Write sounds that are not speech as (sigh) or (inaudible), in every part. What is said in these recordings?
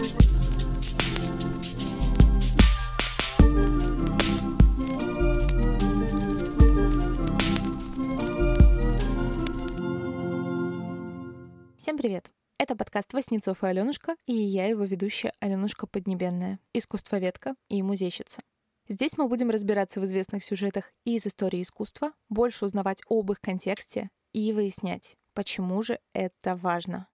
Всем привет! Это подкаст «Васнецов и Аленушка», и я его ведущая Аленушка Поднебенная, искусствоведка и музейщица. Здесь мы будем разбираться в известных сюжетах из истории искусства, больше узнавать об их контексте и выяснять, почему же это важно.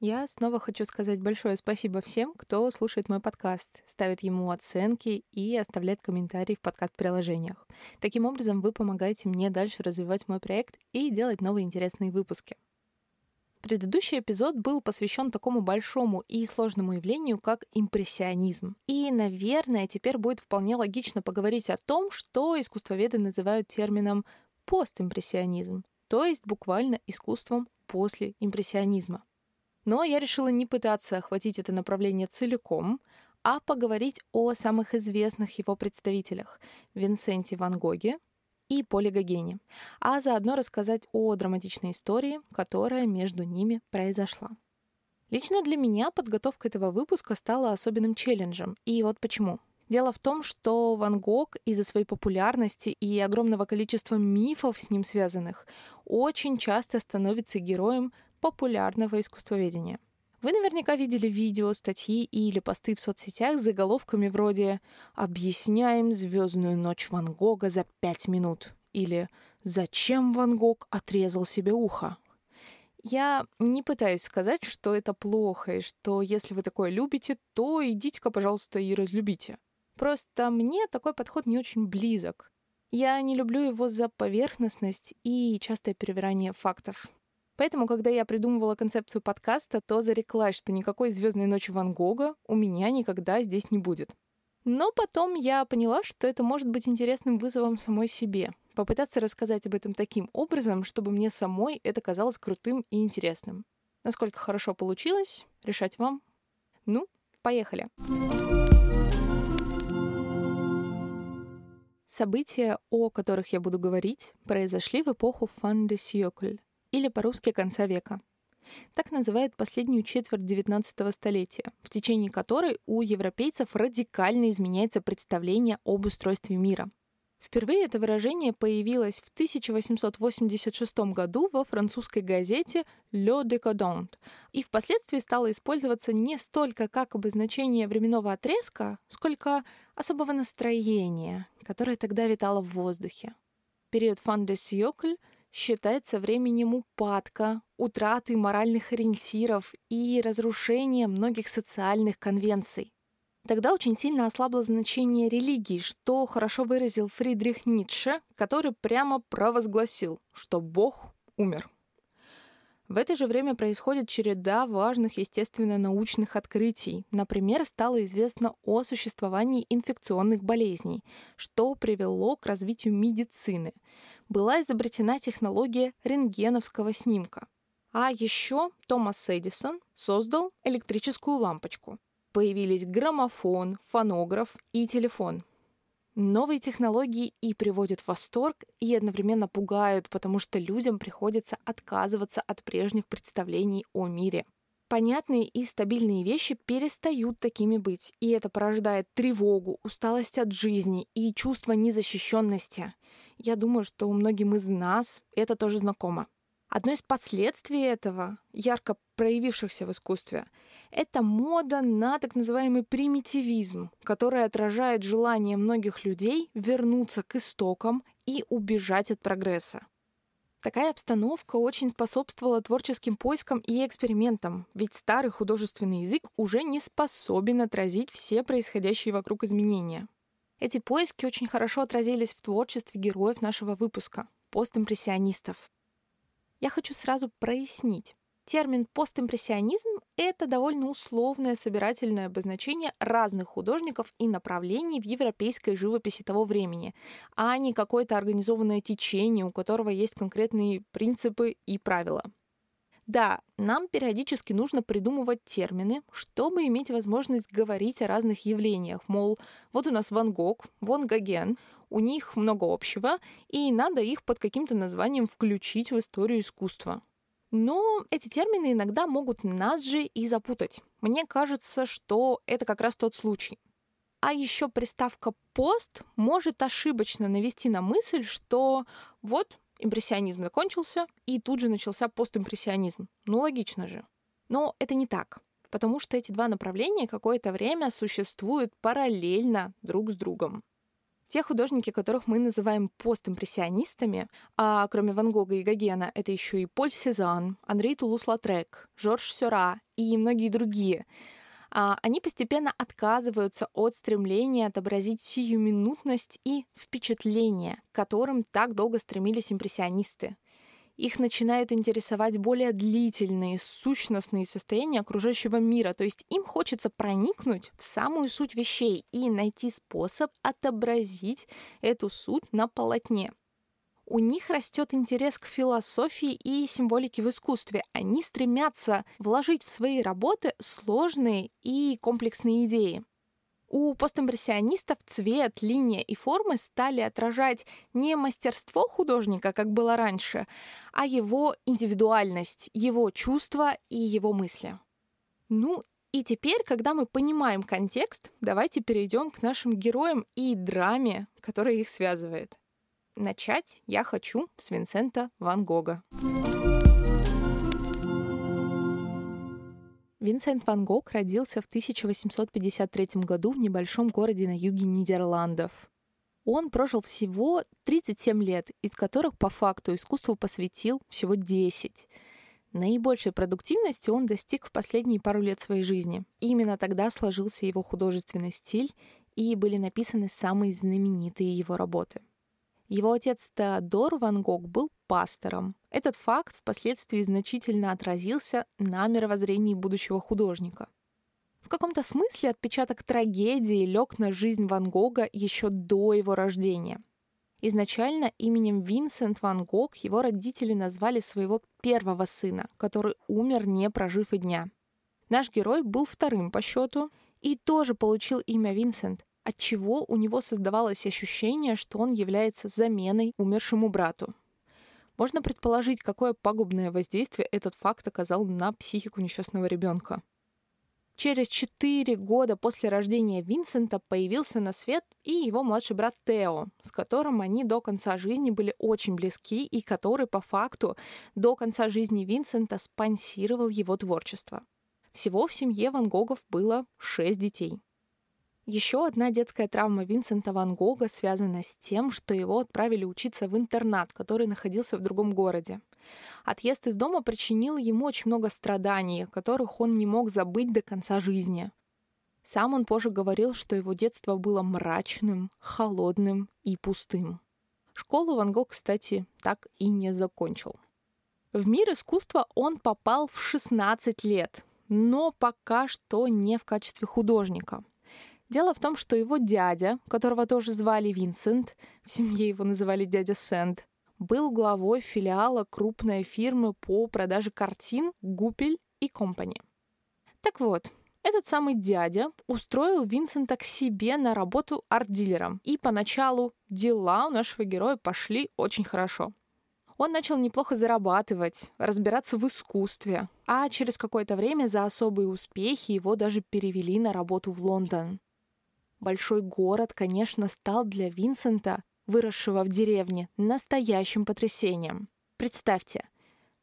Я снова хочу сказать большое спасибо всем, кто слушает мой подкаст, ставит ему оценки и оставляет комментарии в подкаст-приложениях. Таким образом, вы помогаете мне дальше развивать мой проект и делать новые интересные выпуски. Предыдущий эпизод был посвящен такому большому и сложному явлению, как импрессионизм. И, наверное, теперь будет вполне логично поговорить о том, что искусствоведы называют термином постимпрессионизм, то есть буквально искусством после импрессионизма. Но я решила не пытаться охватить это направление целиком, а поговорить о самых известных его представителях — Винсенте Ван Гоге и Поле Гогене, а заодно рассказать о драматичной истории, которая между ними произошла. Лично для меня подготовка этого выпуска стала особенным челленджем, и вот почему. Дело в том, что Ван Гог из-за своей популярности и огромного количества мифов с ним связанных очень часто становится героем популярного искусствоведения. Вы наверняка видели видео, статьи или посты в соцсетях с заголовками вроде «Объясняем звездную ночь Ван Гога за пять минут» или «Зачем Ван Гог отрезал себе ухо?» Я не пытаюсь сказать, что это плохо, и что если вы такое любите, то идите-ка, пожалуйста, и разлюбите. Просто мне такой подход не очень близок. Я не люблю его за поверхностность и частое перевирание фактов. Поэтому, когда я придумывала концепцию подкаста, то зареклась, что никакой звездной ночи Ван Гога у меня никогда здесь не будет. Но потом я поняла, что это может быть интересным вызовом самой себе. Попытаться рассказать об этом таким образом, чтобы мне самой это казалось крутым и интересным. Насколько хорошо получилось, решать вам. Ну, поехали. События, о которых я буду говорить, произошли в эпоху Фан де Сьёкль, или по-русски конца века. Так называют последнюю четверть XIX столетия, в течение которой у европейцев радикально изменяется представление об устройстве мира. Впервые это выражение появилось в 1886 году во французской газете «Le Décadent» и впоследствии стало использоваться не столько как обозначение временного отрезка, сколько особого настроения, которое тогда витало в воздухе. Период «Фан де Сьокль» считается временем упадка, утраты моральных ориентиров и разрушения многих социальных конвенций. Тогда очень сильно ослабло значение религии, что хорошо выразил Фридрих Ницше, который прямо провозгласил, что Бог умер. В это же время происходит череда важных естественно-научных открытий. Например, стало известно о существовании инфекционных болезней, что привело к развитию медицины. Была изобретена технология рентгеновского снимка. А еще Томас Эдисон создал электрическую лампочку. Появились граммофон, фонограф и телефон – Новые технологии и приводят в восторг, и одновременно пугают, потому что людям приходится отказываться от прежних представлений о мире. Понятные и стабильные вещи перестают такими быть, и это порождает тревогу, усталость от жизни и чувство незащищенности. Я думаю, что многим из нас это тоже знакомо. Одно из последствий этого, ярко проявившихся в искусстве, это мода на так называемый примитивизм, который отражает желание многих людей вернуться к истокам и убежать от прогресса. Такая обстановка очень способствовала творческим поискам и экспериментам, ведь старый художественный язык уже не способен отразить все происходящие вокруг изменения. Эти поиски очень хорошо отразились в творчестве героев нашего выпуска — постимпрессионистов. Я хочу сразу прояснить. Термин постимпрессионизм — это довольно условное собирательное обозначение разных художников и направлений в европейской живописи того времени, а не какое-то организованное течение, у которого есть конкретные принципы и правила. Да, нам периодически нужно придумывать термины, чтобы иметь возможность говорить о разных явлениях. Мол, вот у нас Ван Гог, Ван Гоген, у них много общего, и надо их под каким-то названием включить в историю искусства. Но эти термины иногда могут нас же и запутать. Мне кажется, что это как раз тот случай. А еще приставка «пост» может ошибочно навести на мысль, что вот импрессионизм закончился, и тут же начался постимпрессионизм. Ну, логично же. Но это не так, потому что эти два направления какое-то время существуют параллельно друг с другом. Те художники, которых мы называем постимпрессионистами, а кроме Ван Гога и Гогена, это еще и Поль Сезанн, Андрей Тулус-Латрек, Жорж Сюра и многие другие, они постепенно отказываются от стремления отобразить сиюминутность и впечатление, к которым так долго стремились импрессионисты их начинают интересовать более длительные, сущностные состояния окружающего мира. То есть им хочется проникнуть в самую суть вещей и найти способ отобразить эту суть на полотне. У них растет интерес к философии и символике в искусстве. Они стремятся вложить в свои работы сложные и комплексные идеи. У постимпрессионистов цвет, линия и формы стали отражать не мастерство художника, как было раньше, а его индивидуальность, его чувства и его мысли. Ну и теперь, когда мы понимаем контекст, давайте перейдем к нашим героям и драме, которая их связывает. Начать я хочу с Винсента Ван Гога. Винсент Ван Гог родился в 1853 году в небольшом городе на юге Нидерландов. Он прожил всего 37 лет, из которых по факту искусству посвятил всего 10. Наибольшей продуктивности он достиг в последние пару лет своей жизни. Именно тогда сложился его художественный стиль и были написаны самые знаменитые его работы — его отец Теодор Ван Гог был пастором. Этот факт впоследствии значительно отразился на мировоззрении будущего художника. В каком-то смысле отпечаток трагедии лег на жизнь Ван Гога еще до его рождения. Изначально именем Винсент Ван Гог его родители назвали своего первого сына, который умер, не прожив и дня. Наш герой был вторым по счету и тоже получил имя Винсент, от чего у него создавалось ощущение, что он является заменой умершему брату. Можно предположить, какое пагубное воздействие этот факт оказал на психику несчастного ребенка. Через четыре года после рождения Винсента появился на свет и его младший брат Тео, с которым они до конца жизни были очень близки и который по факту до конца жизни Винсента спонсировал его творчество. Всего в семье Ван Гогов было шесть детей. Еще одна детская травма Винсента Ван Гога связана с тем, что его отправили учиться в интернат, который находился в другом городе. Отъезд из дома причинил ему очень много страданий, которых он не мог забыть до конца жизни. Сам он позже говорил, что его детство было мрачным, холодным и пустым. Школу Ван Гог, кстати, так и не закончил. В мир искусства он попал в 16 лет, но пока что не в качестве художника – Дело в том, что его дядя, которого тоже звали Винсент, (laughs) в семье его называли дядя Сэнд, был главой филиала крупной фирмы по продаже картин «Гупель и Компани». Так вот, этот самый дядя устроил Винсента к себе на работу арт-дилером. И поначалу дела у нашего героя пошли очень хорошо. Он начал неплохо зарабатывать, разбираться в искусстве, а через какое-то время за особые успехи его даже перевели на работу в Лондон. Большой город, конечно, стал для Винсента, выросшего в деревне, настоящим потрясением. Представьте,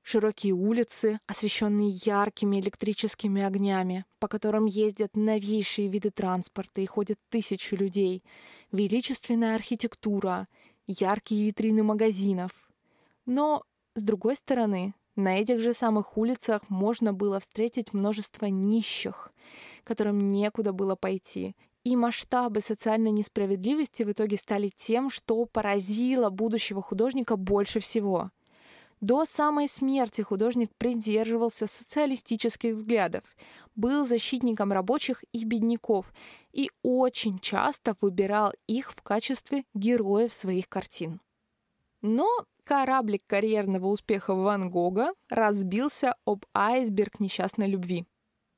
широкие улицы, освещенные яркими электрическими огнями, по которым ездят новейшие виды транспорта и ходят тысячи людей, величественная архитектура, яркие витрины магазинов. Но, с другой стороны, на этих же самых улицах можно было встретить множество нищих, которым некуда было пойти, и масштабы социальной несправедливости в итоге стали тем, что поразило будущего художника больше всего. До самой смерти художник придерживался социалистических взглядов, был защитником рабочих и бедняков и очень часто выбирал их в качестве героев своих картин. Но кораблик карьерного успеха Ван Гога разбился об айсберг несчастной любви.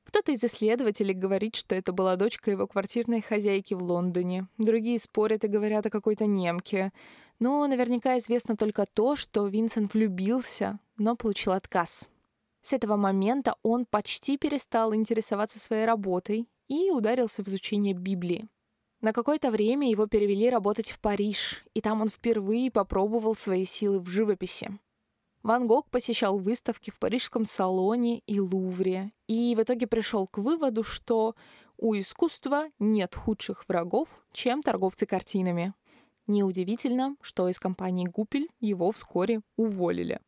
Кто-то из исследователей говорит, что это была дочка его квартирной хозяйки в Лондоне. Другие спорят и говорят о какой-то немке. Но наверняка известно только то, что Винсент влюбился, но получил отказ. С этого момента он почти перестал интересоваться своей работой и ударился в изучение Библии. На какое-то время его перевели работать в Париж, и там он впервые попробовал свои силы в живописи. Ван Гог посещал выставки в Парижском салоне и Лувре, и в итоге пришел к выводу, что у искусства нет худших врагов, чем торговцы картинами. Неудивительно, что из компании Гупель его вскоре уволили.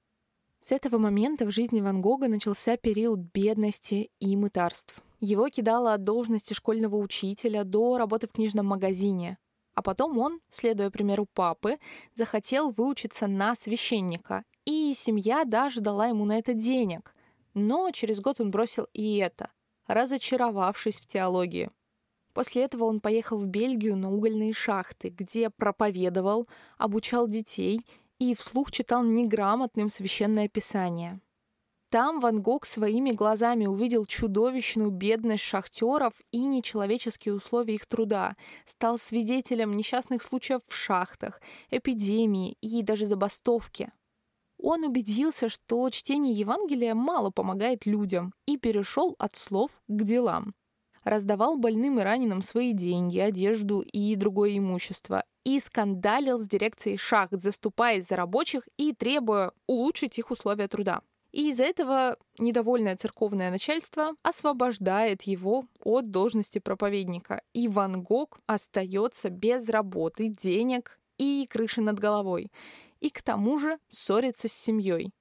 С этого момента в жизни Ван Гога начался период бедности и мытарств. Его кидало от должности школьного учителя до работы в книжном магазине. А потом он, следуя примеру папы, захотел выучиться на священника и семья даже дала ему на это денег. Но через год он бросил и это, разочаровавшись в теологии. После этого он поехал в Бельгию на угольные шахты, где проповедовал, обучал детей и вслух читал неграмотным священное писание. Там Ван Гог своими глазами увидел чудовищную бедность шахтеров и нечеловеческие условия их труда, стал свидетелем несчастных случаев в шахтах, эпидемии и даже забастовки. Он убедился, что чтение Евангелия мало помогает людям, и перешел от слов к делам. Раздавал больным и раненым свои деньги, одежду и другое имущество, и скандалил с дирекцией шахт, заступаясь за рабочих и требуя улучшить их условия труда. И из-за этого недовольное церковное начальство освобождает его от должности проповедника. И Ван Гог остается без работы, денег и крыши над головой и к тому же ссорится с семьей.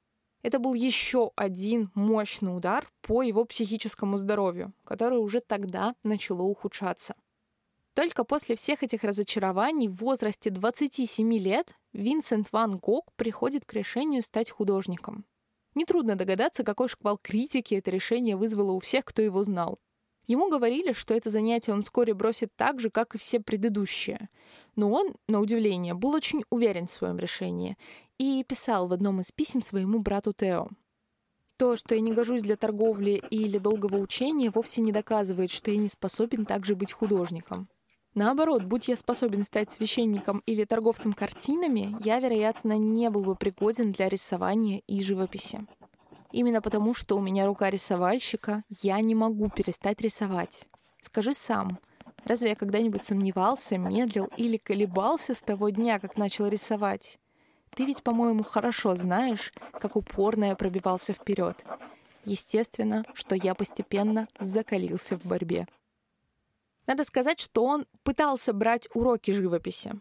Это был еще один мощный удар по его психическому здоровью, которое уже тогда начало ухудшаться. Только после всех этих разочарований в возрасте 27 лет Винсент Ван Гог приходит к решению стать художником. Нетрудно догадаться, какой шквал критики это решение вызвало у всех, кто его знал. Ему говорили, что это занятие он вскоре бросит так же, как и все предыдущие. Но он, на удивление, был очень уверен в своем решении и писал в одном из писем своему брату Тео. То, что я не гожусь для торговли или долгого учения, вовсе не доказывает, что я не способен также быть художником. Наоборот, будь я способен стать священником или торговцем картинами, я, вероятно, не был бы пригоден для рисования и живописи. Именно потому, что у меня рука рисовальщика, я не могу перестать рисовать. Скажи сам, разве я когда-нибудь сомневался, медлил или колебался с того дня, как начал рисовать? Ты ведь, по-моему, хорошо знаешь, как упорно я пробивался вперед. Естественно, что я постепенно закалился в борьбе. Надо сказать, что он пытался брать уроки живописи.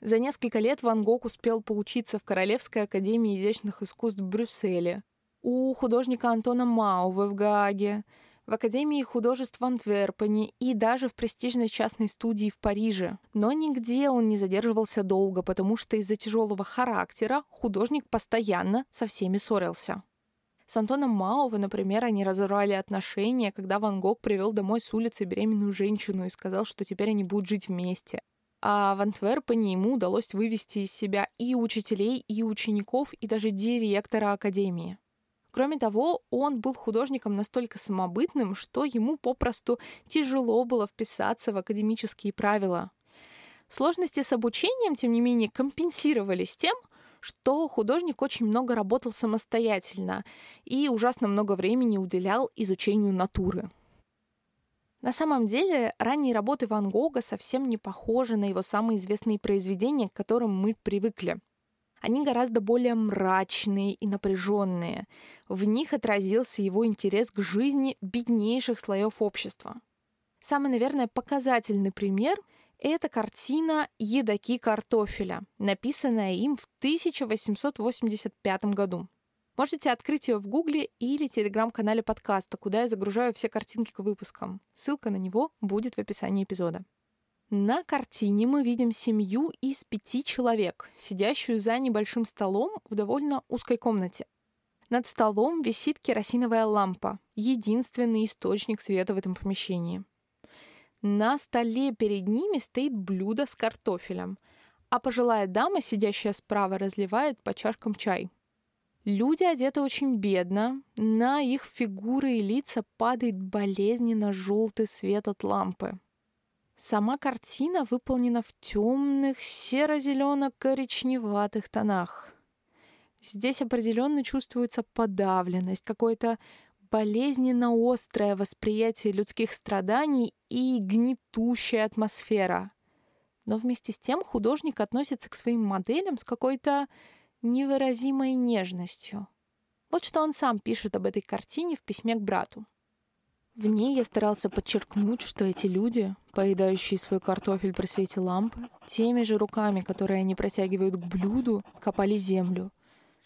За несколько лет Ван Гог успел поучиться в Королевской академии изящных искусств в Брюсселе, у художника Антона Мауве в Гааге, в Академии художеств в Антверпене и даже в престижной частной студии в Париже. Но нигде он не задерживался долго, потому что из-за тяжелого характера художник постоянно со всеми ссорился. С Антоном Мауве, например, они разорвали отношения, когда Ван Гог привел домой с улицы беременную женщину и сказал, что теперь они будут жить вместе. А в Антверпене ему удалось вывести из себя и учителей, и учеников, и даже директора академии. Кроме того, он был художником настолько самобытным, что ему попросту тяжело было вписаться в академические правила. Сложности с обучением, тем не менее, компенсировались тем, что художник очень много работал самостоятельно и ужасно много времени уделял изучению натуры. На самом деле, ранние работы Ван Гога совсем не похожи на его самые известные произведения, к которым мы привыкли. Они гораздо более мрачные и напряженные. В них отразился его интерес к жизни беднейших слоев общества. Самый, наверное, показательный пример — это картина «Едоки картофеля», написанная им в 1885 году. Можете открыть ее в Гугле или телеграм-канале подкаста, куда я загружаю все картинки к выпускам. Ссылка на него будет в описании эпизода. На картине мы видим семью из пяти человек, сидящую за небольшим столом в довольно узкой комнате. Над столом висит керосиновая лампа, единственный источник света в этом помещении. На столе перед ними стоит блюдо с картофелем, а пожилая дама, сидящая справа, разливает по чашкам чай. Люди одеты очень бедно, на их фигуры и лица падает болезненно желтый свет от лампы. Сама картина выполнена в темных серо-зелено-коричневатых тонах. Здесь определенно чувствуется подавленность, какое-то болезненно острое восприятие людских страданий и гнетущая атмосфера. Но вместе с тем художник относится к своим моделям с какой-то невыразимой нежностью. Вот что он сам пишет об этой картине в письме к брату. В ней я старался подчеркнуть, что эти люди, поедающие свой картофель при свете лампы, теми же руками, которые они протягивают к блюду, копали землю.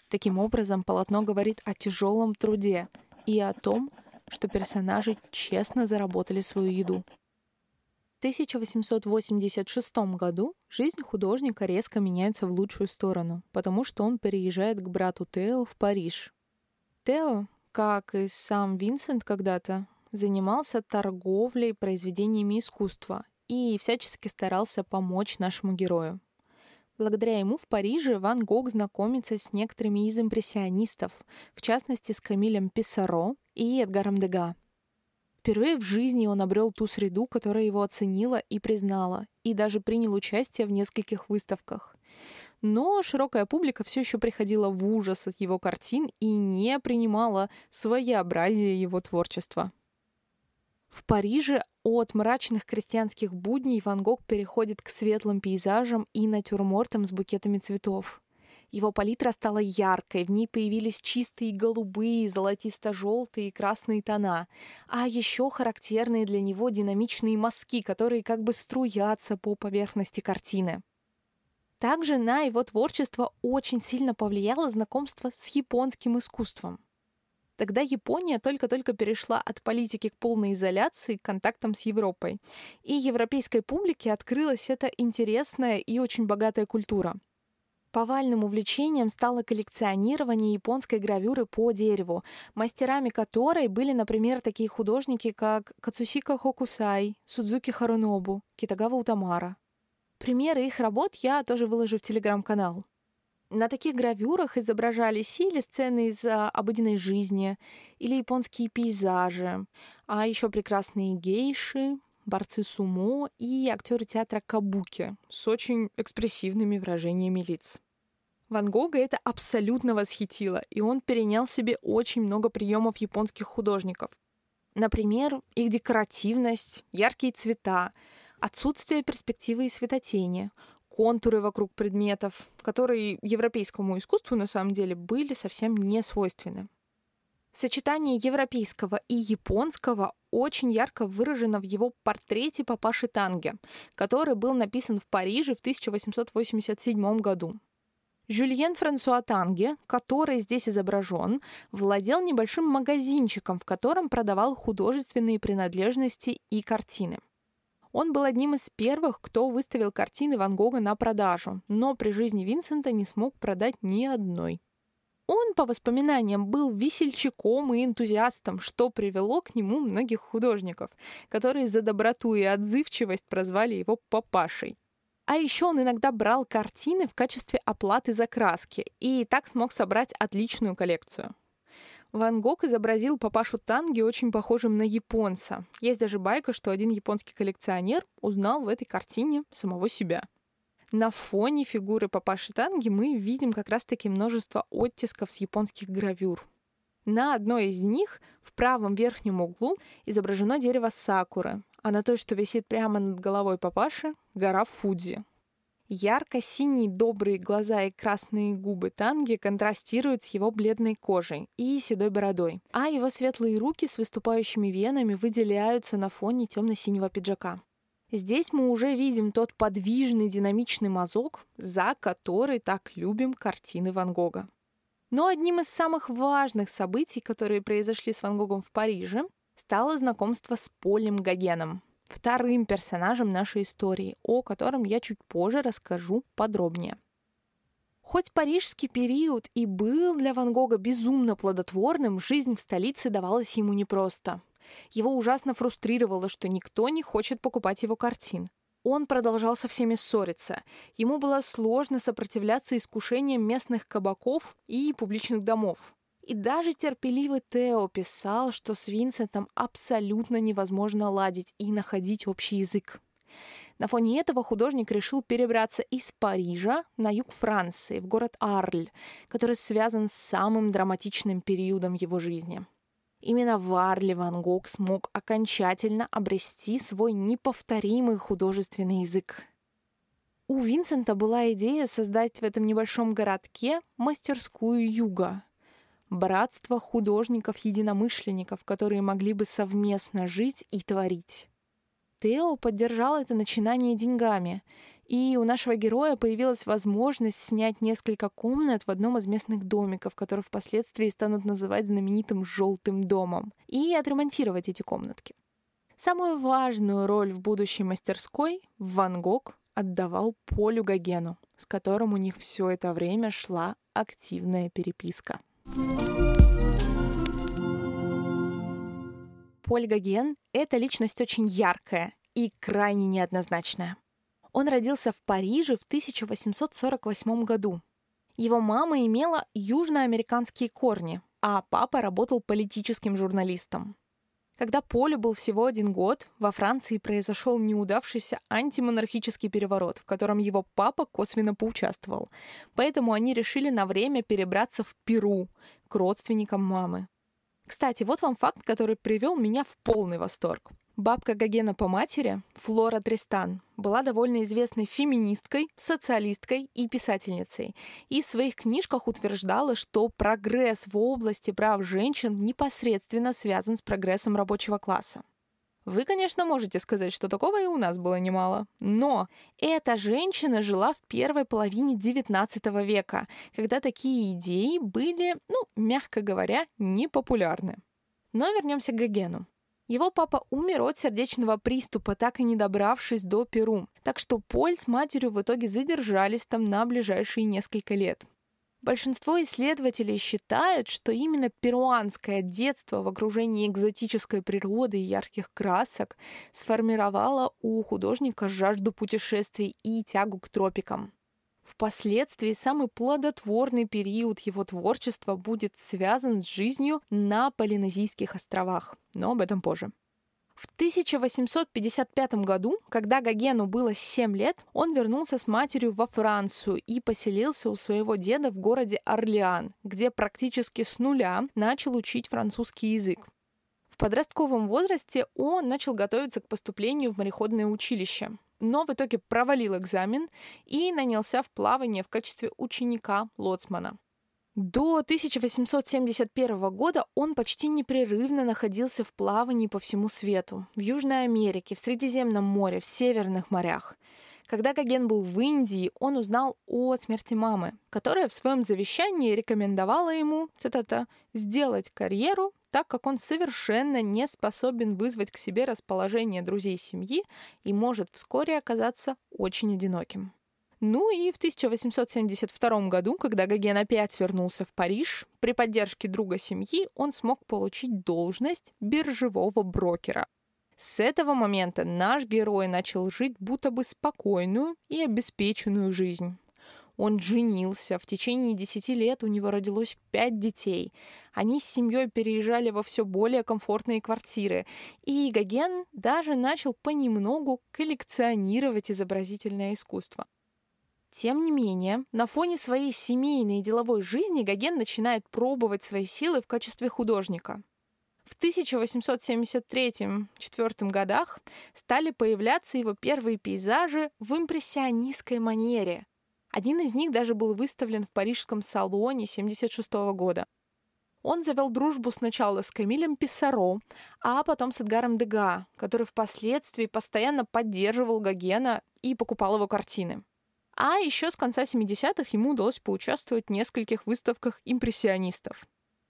Таким образом, полотно говорит о тяжелом труде и о том, что персонажи честно заработали свою еду. В 1886 году жизнь художника резко меняется в лучшую сторону, потому что он переезжает к брату Тео в Париж. Тео, как и сам Винсент когда-то, занимался торговлей произведениями искусства и всячески старался помочь нашему герою. Благодаря ему в Париже Ван Гог знакомится с некоторыми из импрессионистов, в частности с Камилем Писаро и Эдгаром Дега. Впервые в жизни он обрел ту среду, которая его оценила и признала, и даже принял участие в нескольких выставках. Но широкая публика все еще приходила в ужас от его картин и не принимала своеобразие его творчества. В Париже от мрачных крестьянских будней Ван Гог переходит к светлым пейзажам и натюрмортам с букетами цветов. Его палитра стала яркой, в ней появились чистые голубые, золотисто-желтые и красные тона, а еще характерные для него динамичные мазки, которые как бы струятся по поверхности картины. Также на его творчество очень сильно повлияло знакомство с японским искусством. Тогда Япония только-только перешла от политики к полной изоляции к контактам с Европой. И европейской публике открылась эта интересная и очень богатая культура. Повальным увлечением стало коллекционирование японской гравюры по дереву, мастерами которой были, например, такие художники, как Кацусика Хокусай, Судзуки Харунобу, Китагава Утамара. Примеры их работ я тоже выложу в телеграм-канал. На таких гравюрах изображались или сцены из а, обыденной жизни, или японские пейзажи, а еще прекрасные гейши, борцы сумо и актеры театра кабуки с очень экспрессивными выражениями лиц. Ван Гога это абсолютно восхитило, и он перенял себе очень много приемов японских художников. Например, их декоративность, яркие цвета, отсутствие перспективы и светотени, контуры вокруг предметов, которые европейскому искусству на самом деле были совсем не свойственны. Сочетание европейского и японского очень ярко выражено в его портрете папаши Танге, который был написан в Париже в 1887 году. Жюльен Франсуа Танге, который здесь изображен, владел небольшим магазинчиком, в котором продавал художественные принадлежности и картины. Он был одним из первых, кто выставил картины Ван Гога на продажу, но при жизни Винсента не смог продать ни одной. Он, по воспоминаниям, был весельчаком и энтузиастом, что привело к нему многих художников, которые за доброту и отзывчивость прозвали его папашей. А еще он иногда брал картины в качестве оплаты за краски и так смог собрать отличную коллекцию. Ван Гог изобразил папашу Танги очень похожим на японца. Есть даже байка, что один японский коллекционер узнал в этой картине самого себя. На фоне фигуры папаши Танги мы видим как раз-таки множество оттисков с японских гравюр. На одной из них в правом верхнем углу изображено дерево сакуры, а на той, что висит прямо над головой папаши, гора Фудзи. Ярко-синие добрые глаза и красные губы Танги контрастируют с его бледной кожей и седой бородой, а его светлые руки с выступающими венами выделяются на фоне темно-синего пиджака. Здесь мы уже видим тот подвижный динамичный мазок, за который так любим картины Ван Гога. Но одним из самых важных событий, которые произошли с Ван Гогом в Париже, стало знакомство с Полем Гогеном, вторым персонажем нашей истории, о котором я чуть позже расскажу подробнее. Хоть парижский период и был для Ван Гога безумно плодотворным, жизнь в столице давалась ему непросто. Его ужасно фрустрировало, что никто не хочет покупать его картин. Он продолжал со всеми ссориться. Ему было сложно сопротивляться искушениям местных кабаков и публичных домов. И даже терпеливый Тео писал, что с Винсентом абсолютно невозможно ладить и находить общий язык. На фоне этого художник решил перебраться из Парижа на юг Франции, в город Арль, который связан с самым драматичным периодом его жизни. Именно в Арле Ван Гог смог окончательно обрести свой неповторимый художественный язык. У Винсента была идея создать в этом небольшом городке мастерскую юга, братство художников-единомышленников, которые могли бы совместно жить и творить. Тео поддержал это начинание деньгами, и у нашего героя появилась возможность снять несколько комнат в одном из местных домиков, который впоследствии станут называть знаменитым «желтым домом», и отремонтировать эти комнатки. Самую важную роль в будущей мастерской Ван Гог отдавал Полю Гогену, с которым у них все это время шла активная переписка. Поль Гоген — это личность очень яркая и крайне неоднозначная. Он родился в Париже в 1848 году. Его мама имела южноамериканские корни, а папа работал политическим журналистом. Когда Полю был всего один год, во Франции произошел неудавшийся антимонархический переворот, в котором его папа косвенно поучаствовал. Поэтому они решили на время перебраться в Перу к родственникам мамы. Кстати, вот вам факт, который привел меня в полный восторг. Бабка Гогена по матери, Флора Тристан, была довольно известной феминисткой, социалисткой и писательницей. И в своих книжках утверждала, что прогресс в области прав женщин непосредственно связан с прогрессом рабочего класса. Вы, конечно, можете сказать, что такого и у нас было немало. Но эта женщина жила в первой половине XIX века, когда такие идеи были, ну, мягко говоря, непопулярны. Но вернемся к Гогену. Его папа умер от сердечного приступа, так и не добравшись до Перу. Так что Поль с матерью в итоге задержались там на ближайшие несколько лет. Большинство исследователей считают, что именно перуанское детство в окружении экзотической природы и ярких красок сформировало у художника жажду путешествий и тягу к тропикам. Впоследствии самый плодотворный период его творчества будет связан с жизнью на Полинезийских островах, но об этом позже. В 1855 году, когда Гогену было 7 лет, он вернулся с матерью во Францию и поселился у своего деда в городе Орлеан, где практически с нуля начал учить французский язык. В подростковом возрасте он начал готовиться к поступлению в мореходное училище, но в итоге провалил экзамен и нанялся в плавание в качестве ученика лоцмана. До 1871 года он почти непрерывно находился в плавании по всему свету. В Южной Америке, в Средиземном море, в Северных морях. Когда Гоген был в Индии, он узнал о смерти мамы, которая в своем завещании рекомендовала ему, цитата, «сделать карьеру, так как он совершенно не способен вызвать к себе расположение друзей семьи и может вскоре оказаться очень одиноким». Ну и в 1872 году, когда Гоген опять вернулся в Париж, при поддержке друга семьи он смог получить должность биржевого брокера. С этого момента наш герой начал жить будто бы спокойную и обеспеченную жизнь. Он женился, в течение 10 лет у него родилось 5 детей. Они с семьей переезжали во все более комфортные квартиры. И Гоген даже начал понемногу коллекционировать изобразительное искусство. Тем не менее, на фоне своей семейной и деловой жизни Гоген начинает пробовать свои силы в качестве художника. В 1873-4 годах стали появляться его первые пейзажи в импрессионистской манере. Один из них даже был выставлен в парижском салоне 1976 года. Он завел дружбу сначала с Камилем Писсаро, а потом с Эдгаром Дега, который впоследствии постоянно поддерживал Гогена и покупал его картины. А еще с конца 70-х ему удалось поучаствовать в нескольких выставках импрессионистов.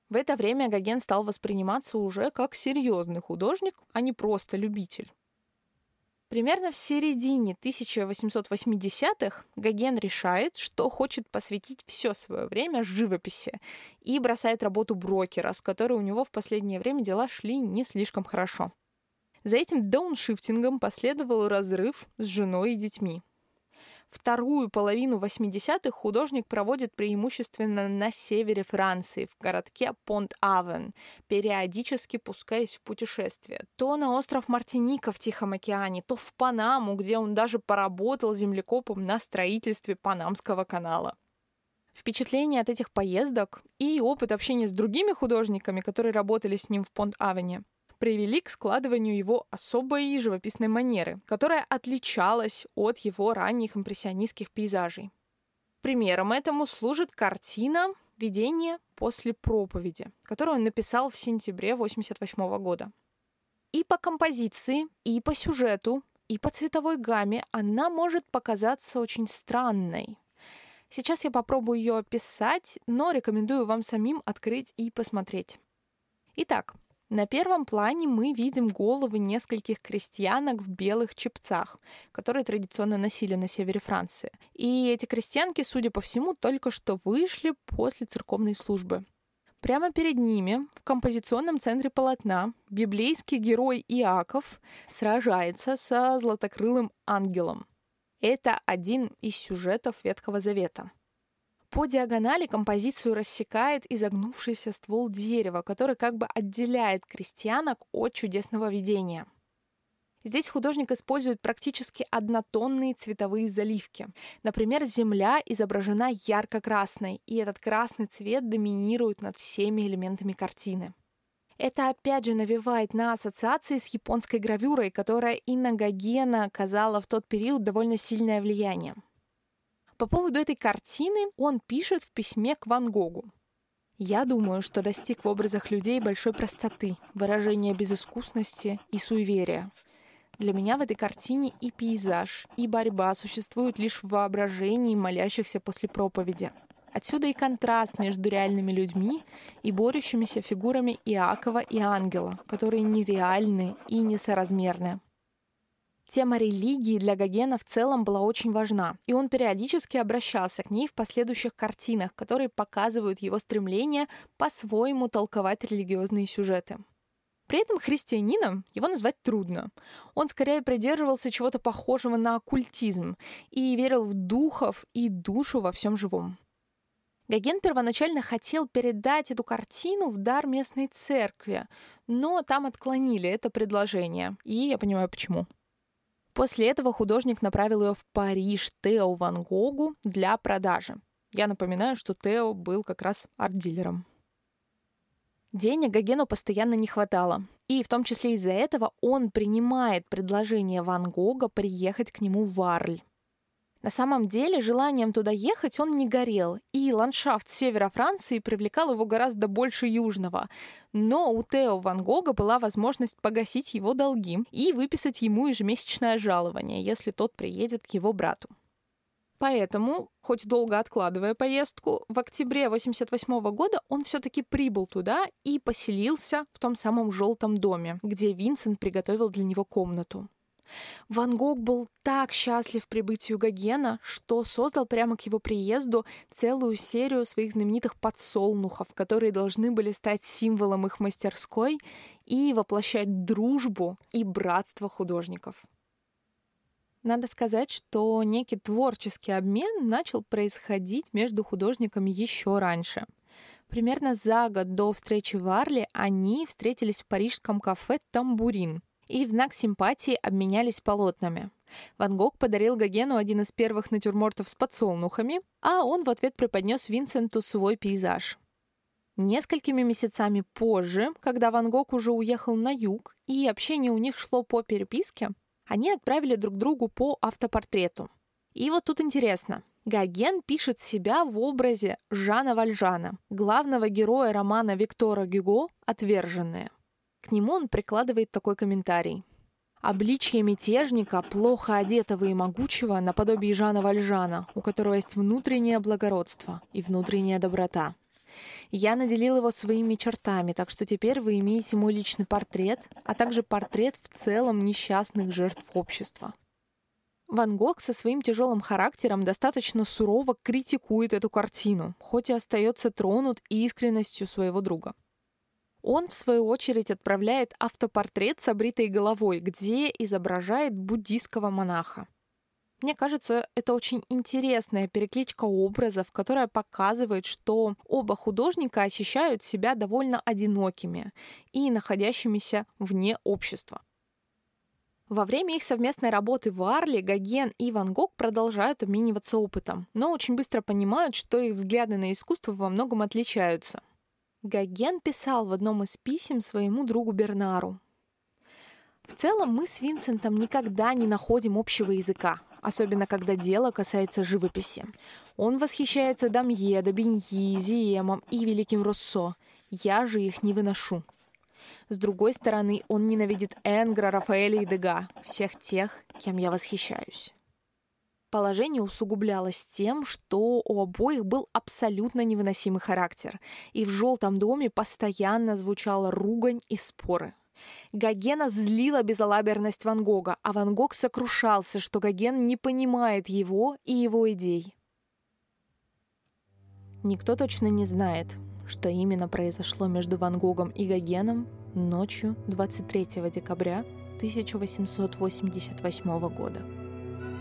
В это время Гоген стал восприниматься уже как серьезный художник, а не просто любитель. Примерно в середине 1880-х Гоген решает, что хочет посвятить все свое время живописи и бросает работу брокера, с которой у него в последнее время дела шли не слишком хорошо. За этим дауншифтингом последовал разрыв с женой и детьми. Вторую половину 80-х художник проводит преимущественно на севере Франции, в городке Понт-Авен, периодически пускаясь в путешествие. То на остров Мартиника в Тихом океане, то в Панаму, где он даже поработал землекопом на строительстве Панамского канала. Впечатления от этих поездок и опыт общения с другими художниками, которые работали с ним в Понт-Авене, привели к складыванию его особой живописной манеры, которая отличалась от его ранних импрессионистских пейзажей. Примером этому служит картина «Видение после проповеди», которую он написал в сентябре 1988 года. И по композиции, и по сюжету, и по цветовой гамме она может показаться очень странной. Сейчас я попробую ее описать, но рекомендую вам самим открыть и посмотреть. Итак, на первом плане мы видим головы нескольких крестьянок в белых чепцах, которые традиционно носили на севере Франции. И эти крестьянки, судя по всему, только что вышли после церковной службы. Прямо перед ними, в композиционном центре полотна, библейский герой Иаков сражается со златокрылым ангелом. Это один из сюжетов Ветхого Завета. По диагонали композицию рассекает изогнувшийся ствол дерева, который как бы отделяет крестьянок от чудесного видения. Здесь художник использует практически однотонные цветовые заливки. Например, земля изображена ярко-красной, и этот красный цвет доминирует над всеми элементами картины. Это опять же навевает на ассоциации с японской гравюрой, которая и на Гогена оказала в тот период довольно сильное влияние. По поводу этой картины он пишет в письме к Ван Гогу. Я думаю, что достиг в образах людей большой простоты, выражения безыскусности и суеверия. Для меня в этой картине и пейзаж, и борьба существуют лишь в воображении молящихся после проповеди. Отсюда и контраст между реальными людьми и борющимися фигурами Иакова и ангела, которые нереальны и несоразмерны. Тема религии для Гогена в целом была очень важна, и он периодически обращался к ней в последующих картинах, которые показывают его стремление по-своему толковать религиозные сюжеты. При этом христианином его назвать трудно. Он скорее придерживался чего-то похожего на оккультизм и верил в духов и душу во всем живом. Гоген первоначально хотел передать эту картину в дар местной церкви, но там отклонили это предложение, и я понимаю почему. После этого художник направил ее в Париж Тео Ван Гогу для продажи. Я напоминаю, что Тео был как раз арт-дилером. Денег Гогену постоянно не хватало. И в том числе из-за этого он принимает предложение Ван Гога приехать к нему в Арль. На самом деле, желанием туда ехать он не горел, и ландшафт севера Франции привлекал его гораздо больше южного. Но у Тео Ван Гога была возможность погасить его долги и выписать ему ежемесячное жалование, если тот приедет к его брату. Поэтому, хоть долго откладывая поездку, в октябре 1988 года он все-таки прибыл туда и поселился в том самом желтом доме, где Винсент приготовил для него комнату. Ван Гог был так счастлив прибытию Гогена, что создал прямо к его приезду целую серию своих знаменитых подсолнухов, которые должны были стать символом их мастерской и воплощать дружбу и братство художников. Надо сказать, что некий творческий обмен начал происходить между художниками еще раньше. Примерно за год до встречи в Арле они встретились в парижском кафе «Тамбурин», и в знак симпатии обменялись полотнами. Ван Гог подарил Гогену один из первых натюрмортов с подсолнухами, а он в ответ преподнес Винсенту свой пейзаж. Несколькими месяцами позже, когда Ван Гог уже уехал на юг, и общение у них шло по переписке, они отправили друг другу по автопортрету. И вот тут интересно. Гоген пишет себя в образе Жана Вальжана, главного героя романа Виктора Гюго «Отверженные». К нему он прикладывает такой комментарий. Обличье мятежника, плохо одетого и могучего, наподобие Жана Вальжана, у которого есть внутреннее благородство и внутренняя доброта. Я наделил его своими чертами, так что теперь вы имеете мой личный портрет, а также портрет в целом несчастных жертв общества. Ван Гог со своим тяжелым характером достаточно сурово критикует эту картину, хоть и остается тронут искренностью своего друга. Он, в свою очередь, отправляет автопортрет с обритой головой, где изображает буддийского монаха. Мне кажется, это очень интересная перекличка образов, которая показывает, что оба художника ощущают себя довольно одинокими и находящимися вне общества. Во время их совместной работы в Арле Гоген и Ван Гог продолжают обмениваться опытом, но очень быстро понимают, что их взгляды на искусство во многом отличаются. Гоген писал в одном из писем своему другу Бернару. В целом мы с Винсентом никогда не находим общего языка, особенно когда дело касается живописи. Он восхищается Дамье, Добиньи, Зиемом и Великим Руссо. Я же их не выношу. С другой стороны, он ненавидит Энгра, Рафаэля и Дега, всех тех, кем я восхищаюсь. Положение усугублялось тем, что у обоих был абсолютно невыносимый характер, и в «желтом доме» постоянно звучала ругань и споры. Гогена злила безалаберность Ван Гога, а Ван Гог сокрушался, что Гоген не понимает его и его идей. Никто точно не знает, что именно произошло между Ван Гогом и Гогеном ночью 23 декабря 1888 года.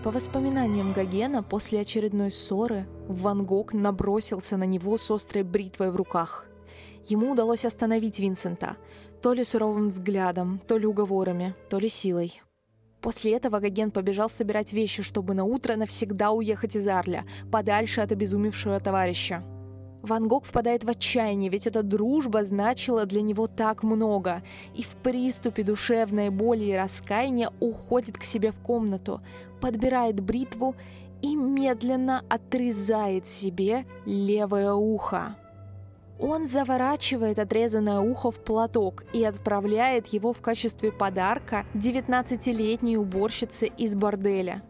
По воспоминаниям Гогена, после очередной ссоры Ван Гог набросился на него с острой бритвой в руках. Ему удалось остановить Винсента, то ли суровым взглядом, то ли уговорами, то ли силой. После этого Гоген побежал собирать вещи, чтобы на утро навсегда уехать из Арля, подальше от обезумевшего товарища. Ван Гог впадает в отчаяние, ведь эта дружба значила для него так много, и в приступе душевной боли и раскаяния уходит к себе в комнату, подбирает бритву и медленно отрезает себе левое ухо. Он заворачивает отрезанное ухо в платок и отправляет его в качестве подарка 19-летней уборщице из борделя.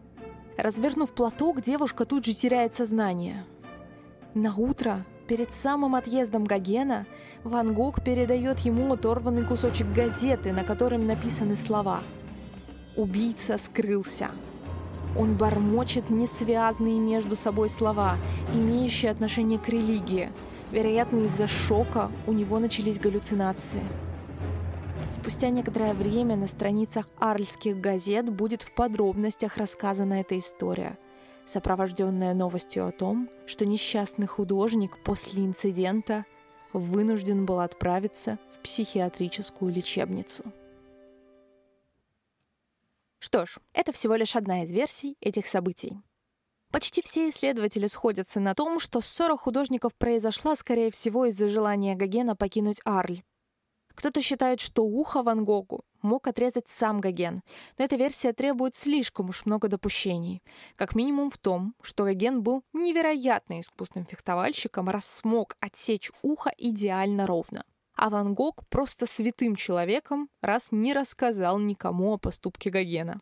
Развернув платок, девушка тут же теряет сознание. На утро Перед самым отъездом Гогена Ван Гог передает ему оторванный кусочек газеты, на котором написаны слова «Убийца скрылся». Он бормочет несвязные между собой слова, имеющие отношение к религии. Вероятно, из-за шока у него начались галлюцинации. Спустя некоторое время на страницах арльских газет будет в подробностях рассказана эта история – сопровожденная новостью о том, что несчастный художник после инцидента вынужден был отправиться в психиатрическую лечебницу. Что ж, это всего лишь одна из версий этих событий. Почти все исследователи сходятся на том, что ссора художников произошла, скорее всего, из-за желания Гогена покинуть Арль. Кто-то считает, что ухо Ван Гогу мог отрезать сам Гоген, но эта версия требует слишком уж много допущений. Как минимум в том, что Гоген был невероятно искусным фехтовальщиком, раз смог отсечь ухо идеально ровно. А Ван Гог просто святым человеком, раз не рассказал никому о поступке Гогена.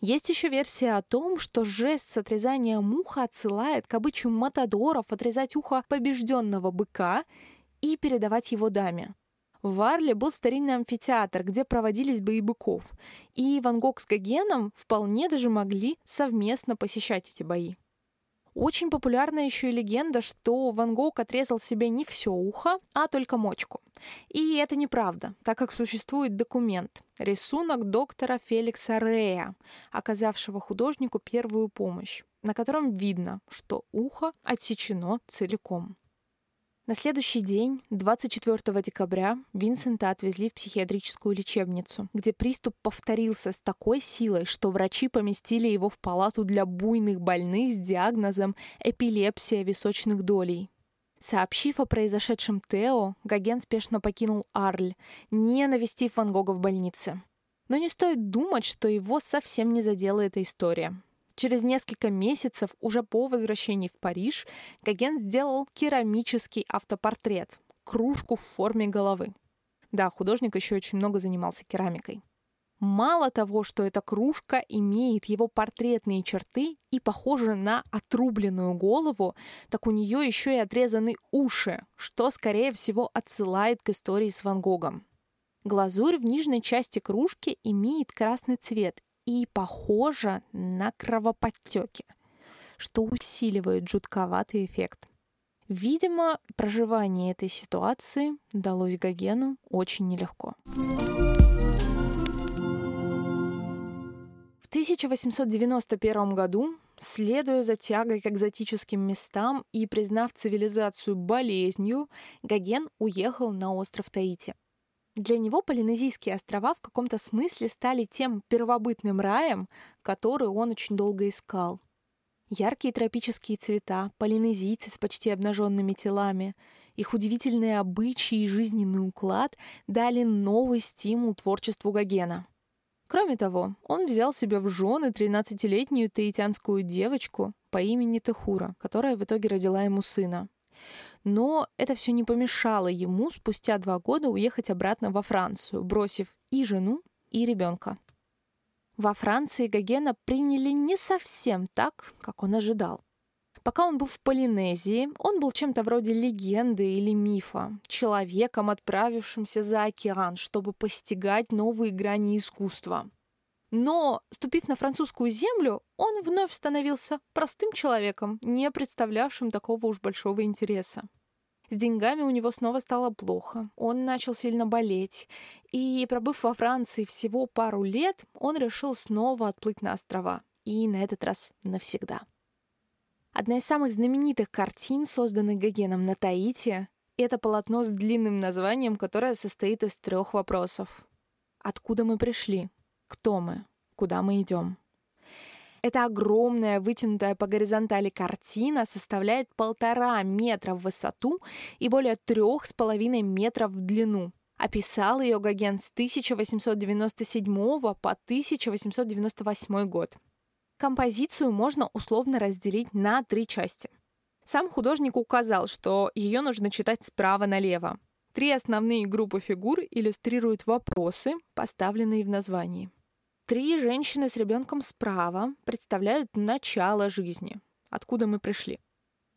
Есть еще версия о том, что жест с отрезанием уха отсылает к обычаю матадоров отрезать ухо побежденного быка и передавать его даме. В Варле был старинный амфитеатр, где проводились бои быков, и Ван Гог с Гогеном вполне даже могли совместно посещать эти бои. Очень популярна еще и легенда, что Ван Гог отрезал себе не все ухо, а только мочку. И это неправда, так как существует документ, рисунок доктора Феликса Рея, оказавшего художнику первую помощь, на котором видно, что ухо отсечено целиком. На следующий день, 24 декабря, Винсента отвезли в психиатрическую лечебницу, где приступ повторился с такой силой, что врачи поместили его в палату для буйных больных с диагнозом эпилепсия височных долей. Сообщив о произошедшем Тео, Гоген спешно покинул Арль, не навестив Ван Гога в больнице. Но не стоит думать, что его совсем не задела эта история. Через несколько месяцев, уже по возвращении в Париж, Гоген сделал керамический автопортрет — кружку в форме головы. Да, художник еще очень много занимался керамикой. Мало того, что эта кружка имеет его портретные черты и похожа на отрубленную голову, так у нее еще и отрезаны уши, что, скорее всего, отсылает к истории с Ван Гогом. Глазурь в нижней части кружки имеет красный цвет и похожа на кровоподтеки, что усиливает жутковатый эффект. Видимо, проживание этой ситуации далось Гогену очень нелегко. В 1891 году, следуя за тягой к экзотическим местам и признав цивилизацию болезнью, Гоген уехал на остров Таити. Для него Полинезийские острова в каком-то смысле стали тем первобытным раем, который он очень долго искал. Яркие тропические цвета, полинезийцы с почти обнаженными телами, их удивительные обычаи и жизненный уклад дали новый стимул творчеству Гогена. Кроме того, он взял себе в жены 13-летнюю таитянскую девочку по имени Техура, которая в итоге родила ему сына. Но это все не помешало ему спустя два года уехать обратно во Францию, бросив и жену, и ребенка. Во Франции Гогена приняли не совсем так, как он ожидал. Пока он был в Полинезии, он был чем-то вроде легенды или мифа, человеком, отправившимся за океан, чтобы постигать новые грани искусства. Но, ступив на французскую землю, он вновь становился простым человеком, не представлявшим такого уж большого интереса. С деньгами у него снова стало плохо. Он начал сильно болеть. И, пробыв во Франции всего пару лет, он решил снова отплыть на острова. И на этот раз навсегда. Одна из самых знаменитых картин, созданных Гогеном на Таити, это полотно с длинным названием, которое состоит из трех вопросов. Откуда мы пришли? Кто мы? Куда мы идем? Эта огромная, вытянутая по горизонтали картина составляет полтора метра в высоту и более трех с половиной метров в длину. Описал ее Гоген с 1897 по 1898 год. Композицию можно условно разделить на три части. Сам художник указал, что ее нужно читать справа налево. Три основные группы фигур иллюстрируют вопросы, поставленные в названии. Три женщины с ребенком справа представляют начало жизни, откуда мы пришли.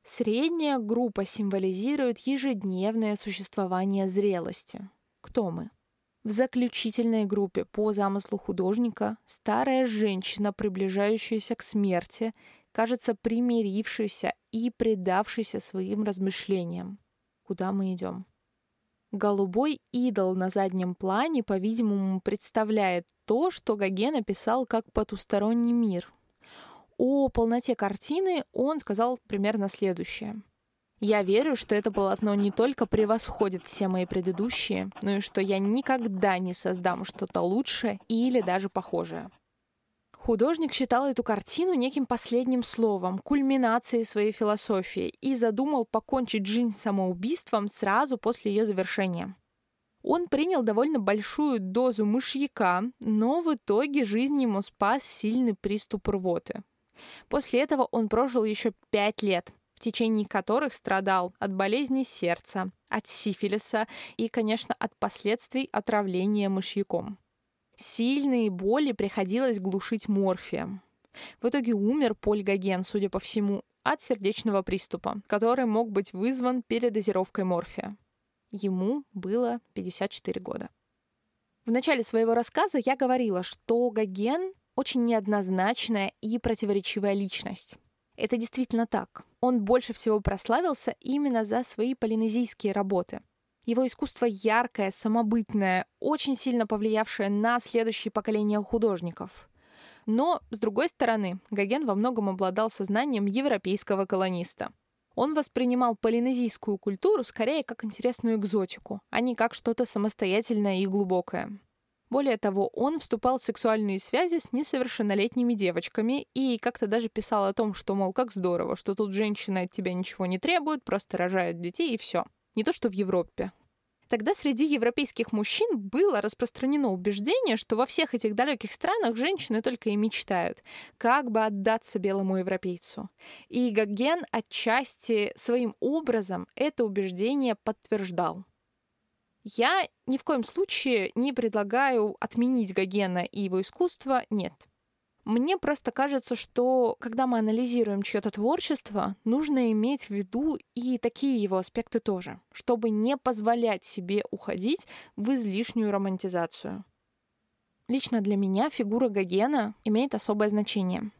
Средняя группа символизирует ежедневное существование зрелости. Кто мы? В заключительной группе по замыслу художника старая женщина, приближающаяся к смерти, кажется примирившейся и предавшейся своим размышлениям. Куда мы идем? Голубой идол на заднем плане, по-видимому, представляет то, что Гоген описал как потусторонний мир. О полноте картины он сказал примерно следующее – я верю, что это полотно не только превосходит все мои предыдущие, но и что я никогда не создам что-то лучшее или даже похожее. Художник считал эту картину неким последним словом, кульминацией своей философии и задумал покончить жизнь самоубийством сразу после ее завершения. Он принял довольно большую дозу мышьяка, но в итоге жизнь ему спас сильный приступ рвоты. После этого он прожил еще пять лет – в течение которых страдал от болезни сердца, от сифилиса и, конечно, от последствий отравления мышьяком. Сильные боли приходилось глушить морфием. В итоге умер Поль Гоген, судя по всему, от сердечного приступа, который мог быть вызван передозировкой морфия. Ему было 54 года. В начале своего рассказа я говорила, что Гоген очень неоднозначная и противоречивая личность. Это действительно так. Он больше всего прославился именно за свои полинезийские работы. Его искусство яркое, самобытное, очень сильно повлиявшее на следующие поколения художников. Но, с другой стороны, Гоген во многом обладал сознанием европейского колониста. Он воспринимал полинезийскую культуру скорее как интересную экзотику, а не как что-то самостоятельное и глубокое. Более того, он вступал в сексуальные связи с несовершеннолетними девочками и как-то даже писал о том, что, мол, как здорово, что тут женщина от тебя ничего не требует, просто рожает детей и все. Не то, что в Европе. Тогда среди европейских мужчин было распространено убеждение, что во всех этих далеких странах женщины только и мечтают, как бы отдаться белому европейцу. И Гоген отчасти своим образом это убеждение подтверждал. Я ни в коем случае не предлагаю отменить Гогена и его искусство, нет. Мне просто кажется, что когда мы анализируем чье-то творчество, нужно иметь в виду и такие его аспекты тоже, чтобы не позволять себе уходить в излишнюю романтизацию. Лично для меня фигура Гогена имеет особое значение.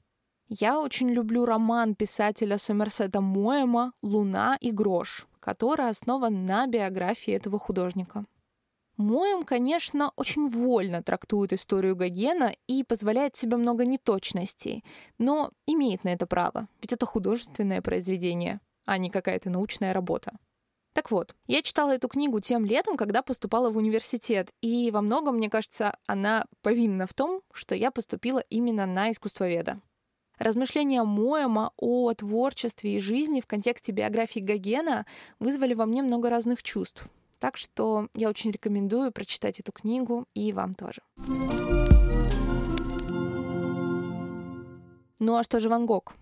Я очень люблю роман писателя Сомерсета Моэма «Луна и грош», который основан на биографии этого художника. Моем, конечно, очень вольно трактует историю Гогена и позволяет себе много неточностей, но имеет на это право, ведь это художественное произведение, а не какая-то научная работа. Так вот, я читала эту книгу тем летом, когда поступала в университет, и во многом, мне кажется, она повинна в том, что я поступила именно на искусствоведа. Размышления Моэма о творчестве и жизни в контексте биографии Гогена вызвали во мне много разных чувств. Так что я очень рекомендую прочитать эту книгу и вам тоже. Ну а что же Ван Гог?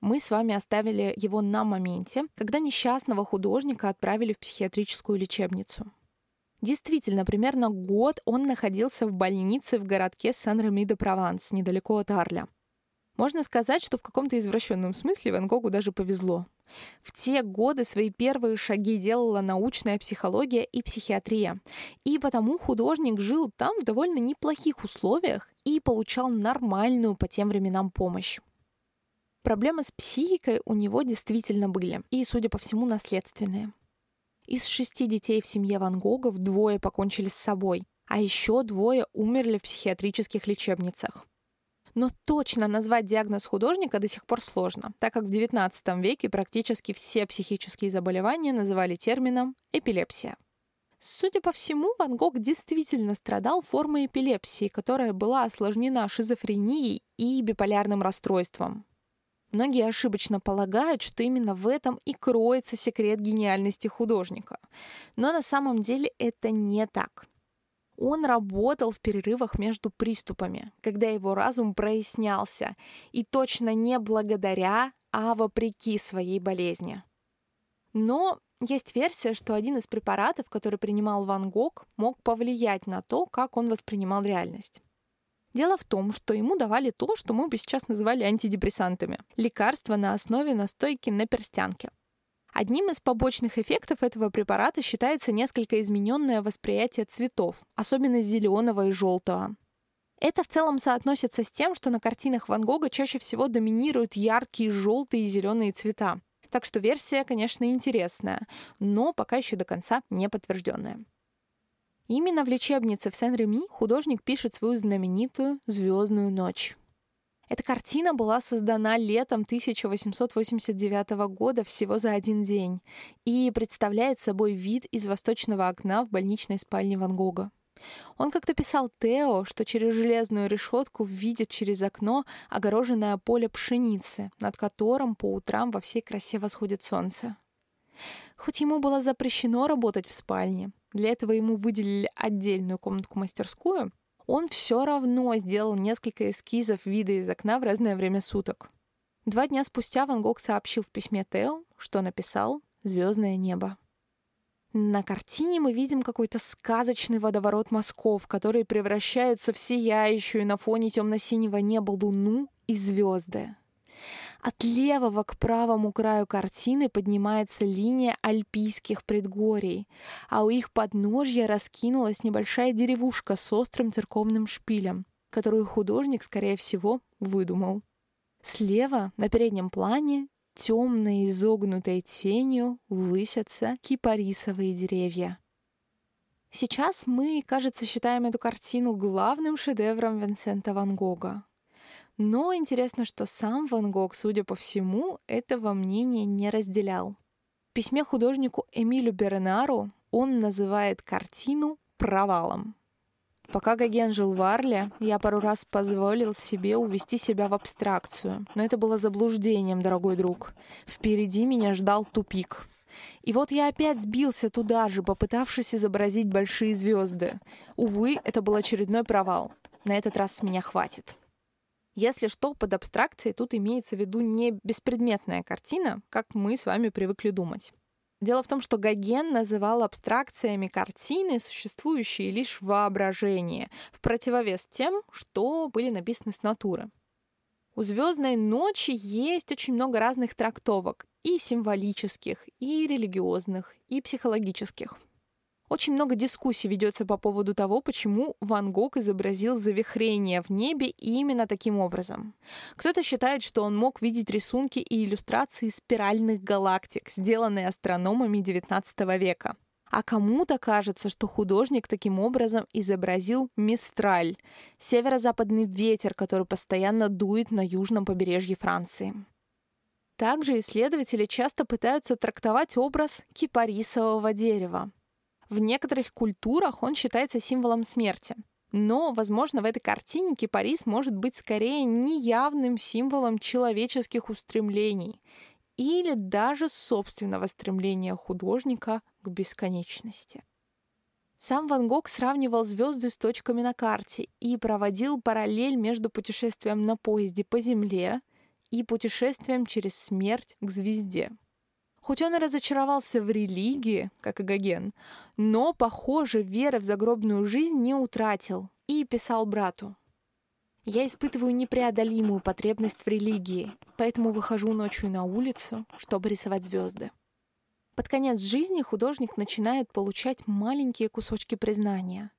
Мы с вами оставили его на моменте, когда несчастного художника отправили в психиатрическую лечебницу. Действительно, примерно год он находился в больнице в городке Сан-Реми-де-Прованс, недалеко от Арля. Можно сказать, что в каком-то извращенном смысле Ван Гогу даже повезло. В те годы свои первые шаги делала научная психология и психиатрия. И потому художник жил там в довольно неплохих условиях и получал нормальную по тем временам помощь. Проблемы с психикой у него действительно были, и, судя по всему, наследственные. Из шести детей в семье Ван Гогов двое покончили с собой, а еще двое умерли в психиатрических лечебницах. Но точно назвать диагноз художника до сих пор сложно, так как в XIX веке практически все психические заболевания называли термином «эпилепсия». Судя по всему, Ван Гог действительно страдал формой эпилепсии, которая была осложнена шизофренией и биполярным расстройством. Многие ошибочно полагают, что именно в этом и кроется секрет гениальности художника. Но на самом деле это не так. Он работал в перерывах между приступами, когда его разум прояснялся, и точно не благодаря, а вопреки своей болезни. Но есть версия, что один из препаратов, который принимал Ван Гог, мог повлиять на то, как он воспринимал реальность. Дело в том, что ему давали то, что мы бы сейчас называли антидепрессантами – лекарства на основе настойки на перстянке. Одним из побочных эффектов этого препарата считается несколько измененное восприятие цветов, особенно зеленого и желтого. Это в целом соотносится с тем, что на картинах Ван Гога чаще всего доминируют яркие желтые и зеленые цвета. Так что версия, конечно, интересная, но пока еще до конца не подтвержденная. Именно в лечебнице в Сен-Реми художник пишет свою знаменитую «Звездную ночь». Эта картина была создана летом 1889 года всего за один день и представляет собой вид из восточного окна в больничной спальне Ван Гога. Он как-то писал Тео, что через железную решетку видит через окно огороженное поле пшеницы, над которым по утрам во всей красе восходит солнце. Хоть ему было запрещено работать в спальне, для этого ему выделили отдельную комнатку-мастерскую, он все равно сделал несколько эскизов вида из окна в разное время суток. Два дня спустя Ван Гог сообщил в письме Тео, что написал «Звездное небо». На картине мы видим какой-то сказочный водоворот мазков, который превращается в сияющую на фоне темно-синего неба луну и звезды. От левого к правому краю картины поднимается линия альпийских предгорий, а у их подножья раскинулась небольшая деревушка с острым церковным шпилем, которую художник, скорее всего, выдумал. Слева, на переднем плане, темной изогнутой тенью высятся кипарисовые деревья. Сейчас мы, кажется, считаем эту картину главным шедевром Винсента Ван Гога. Но интересно, что сам Ван Гог, судя по всему, этого мнения не разделял. В письме художнику Эмилю Бернару он называет картину провалом. Пока Гоген жил в Арле, я пару раз позволил себе увести себя в абстракцию. Но это было заблуждением, дорогой друг. Впереди меня ждал тупик. И вот я опять сбился туда же, попытавшись изобразить большие звезды. Увы, это был очередной провал. На этот раз с меня хватит. Если что, под абстракцией тут имеется в виду не беспредметная картина, как мы с вами привыкли думать. Дело в том, что Гоген называл абстракциями картины, существующие лишь в воображении, в противовес тем, что были написаны с натуры. У звездной ночи есть очень много разных трактовок, и символических, и религиозных, и психологических. Очень много дискуссий ведется по поводу того, почему Ван Гог изобразил завихрение в небе именно таким образом. Кто-то считает, что он мог видеть рисунки и иллюстрации спиральных галактик, сделанные астрономами XIX века. А кому-то кажется, что художник таким образом изобразил мистраль — северо-западный ветер, который постоянно дует на южном побережье Франции. Также исследователи часто пытаются трактовать образ кипарисового дерева. В некоторых культурах он считается символом смерти. Но, возможно, в этой картине кипарис может быть скорее неявным символом человеческих устремлений или даже собственного стремления художника к бесконечности. Сам Ван Гог сравнивал звезды с точками на карте и проводил параллель между путешествием на поезде по Земле и путешествием через смерть к звезде. Хоть он и разочаровался в религии, как и Гоген, но, похоже, веры в загробную жизнь не утратил и писал брату. «Я испытываю непреодолимую потребность в религии, поэтому выхожу ночью на улицу, чтобы рисовать звезды». Под конец жизни художник начинает получать маленькие кусочки признания.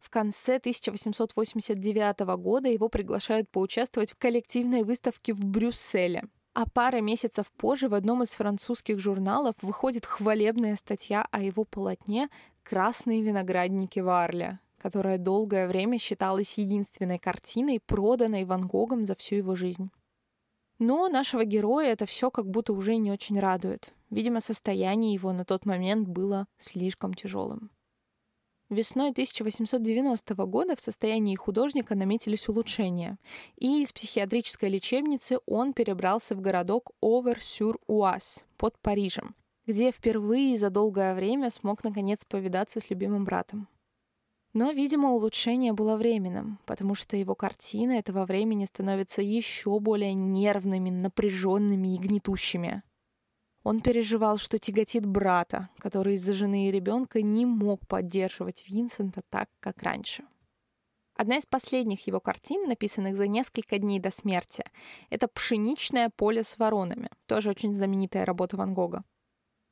В конце 1889 года его приглашают поучаствовать в коллективной выставке в Брюсселе. А пара месяцев позже в одном из французских журналов выходит хвалебная статья о его полотне «Красные виноградники Варля», которая долгое время считалась единственной картиной, проданной Ван Гогом за всю его жизнь. Но нашего героя это все как будто уже не очень радует. Видимо, состояние его на тот момент было слишком тяжелым. Весной 1890 года в состоянии художника наметились улучшения, и из психиатрической лечебницы он перебрался в городок Овер-сюр-Уаз под Парижем, где впервые за долгое время смог наконец повидаться с любимым братом. Но, видимо, улучшение было временным, потому что его картины этого времени становятся еще более нервными, напряженными и гнетущими. Он переживал, что тяготит брата, который из-за жены и ребенка не мог поддерживать Винсента так, как раньше. Одна из последних его картин, написанных за несколько дней до смерти, это «Пшеничное поле с воронами», тоже очень знаменитая работа Ван Гога.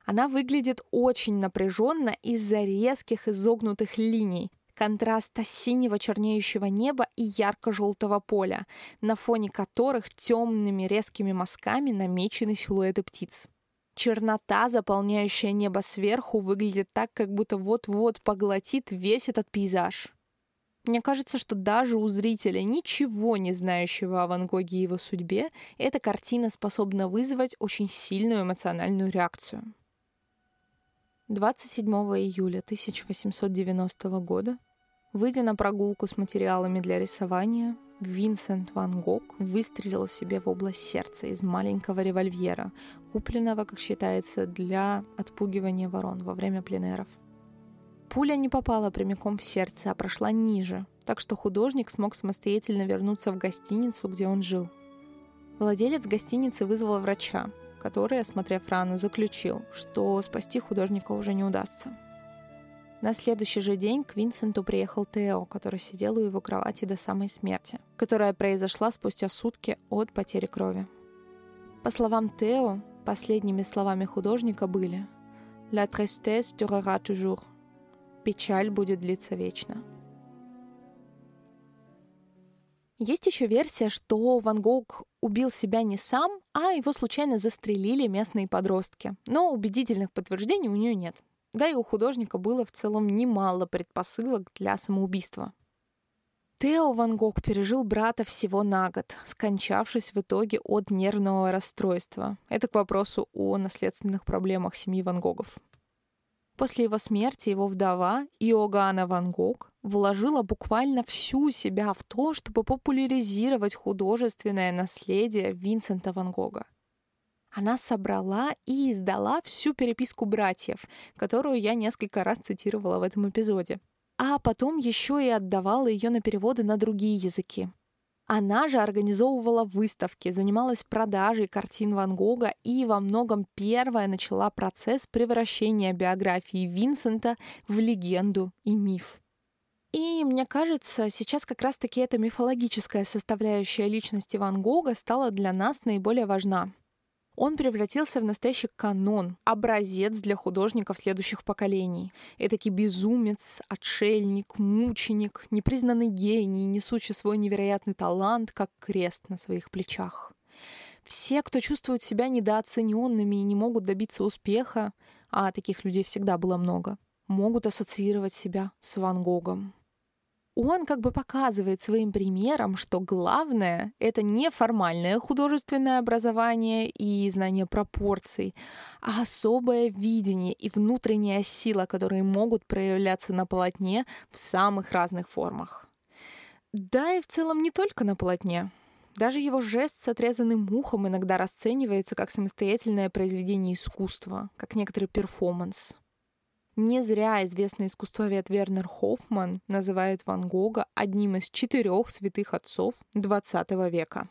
Она выглядит очень напряженно из-за резких изогнутых линий, контраста синего чернеющего неба и ярко-желтого поля, на фоне которых темными резкими мазками намечены силуэты птиц. Чернота, заполняющая небо сверху, выглядит так, как будто вот-вот поглотит весь этот пейзаж. Мне кажется, что даже у зрителя, ничего не знающего о Ван Гоге и его судьбе, эта картина способна вызвать очень сильную эмоциональную реакцию. 27 июля 1890 года, выйдя на прогулку с материалами для рисования, Винсент Ван Гог выстрелил себе в область сердца из маленького револьвера, купленного, как считается, для отпугивания ворон во время пленеров. Пуля не попала прямиком в сердце, а прошла ниже, так что художник смог самостоятельно вернуться в гостиницу, где он жил. Владелец гостиницы вызвал врача, который, осмотрев рану, заключил, что спасти художника уже не удастся. На следующий же день к Винсенту приехал Тео, который сидел у его кровати до самой смерти, которая произошла спустя сутки от потери крови. По словам Тео, последними словами художника были «La tristesse durera toujours» — «Печаль будет длиться вечно». Есть еще версия, что Ван Гог убил себя не сам, а его случайно застрелили местные подростки. Но убедительных подтверждений у нее нет. Да и у художника было в целом немало предпосылок для самоубийства. Тео Ван Гог пережил брата всего на год, скончавшись в итоге от нервного расстройства. Это к вопросу о наследственных проблемах семьи Ван Гогов. После его смерти его вдова Иоганна Ван Гог вложила буквально всю себя в то, чтобы популяризировать художественное наследие Винсента Ван Гога она собрала и издала всю переписку братьев, которую я несколько раз цитировала в этом эпизоде. А потом еще и отдавала ее на переводы на другие языки. Она же организовывала выставки, занималась продажей картин Ван Гога и во многом первая начала процесс превращения биографии Винсента в легенду и миф. И мне кажется, сейчас как раз-таки эта мифологическая составляющая личности Ван Гога стала для нас наиболее важна. Он превратился в настоящий канон, образец для художников следующих поколений. Этакий безумец, отшельник, мученик, непризнанный гений, несущий свой невероятный талант, как крест на своих плечах. Все, кто чувствует себя недооцененными и не могут добиться успеха, а таких людей всегда было много, могут ассоциировать себя с Ван Гогом. Он как бы показывает своим примером, что главное — это не формальное художественное образование и знание пропорций, а особое видение и внутренняя сила, которые могут проявляться на полотне в самых разных формах. Да и в целом не только на полотне. Даже его жест с отрезанным ухом иногда расценивается как самостоятельное произведение искусства, как некоторый перформанс. Не зря известный искусствовед Вернер Хоффман называет Ван Гога одним из четырех святых отцов XX века.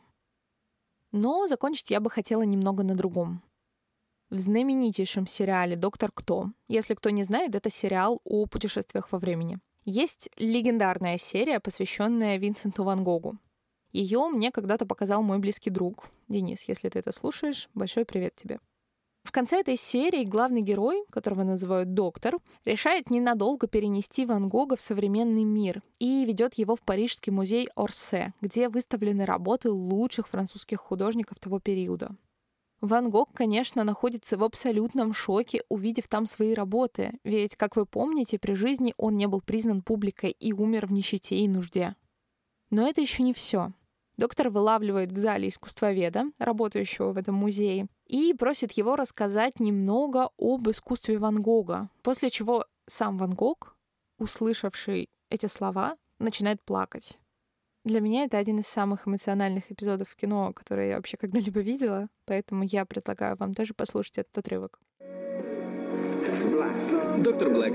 Но закончить я бы хотела немного на другом. В знаменитейшем сериале «Доктор Кто», если кто не знает, это сериал о путешествиях во времени, есть легендарная серия, посвященная Винсенту Ван Гогу. Ее мне когда-то показал мой близкий друг. Денис, если ты это слушаешь, большой привет тебе. В конце этой серии главный герой, которого называют доктор, решает ненадолго перенести Ван Гога в современный мир и ведет его в Парижский музей Орсе, где выставлены работы лучших французских художников того периода. Ван Гог, конечно, находится в абсолютном шоке, увидев там свои работы, ведь, как вы помните, при жизни он не был признан публикой и умер в нищете и нужде. Но это еще не все. Доктор вылавливает в зале искусствоведа, работающего в этом музее, и просит его рассказать немного об искусстве Ван Гога, после чего сам Ван Гог, услышавший эти слова, начинает плакать. Для меня это один из самых эмоциональных эпизодов в кино, которые я вообще когда-либо видела, поэтому я предлагаю вам тоже послушать этот отрывок. Доктор Блэк,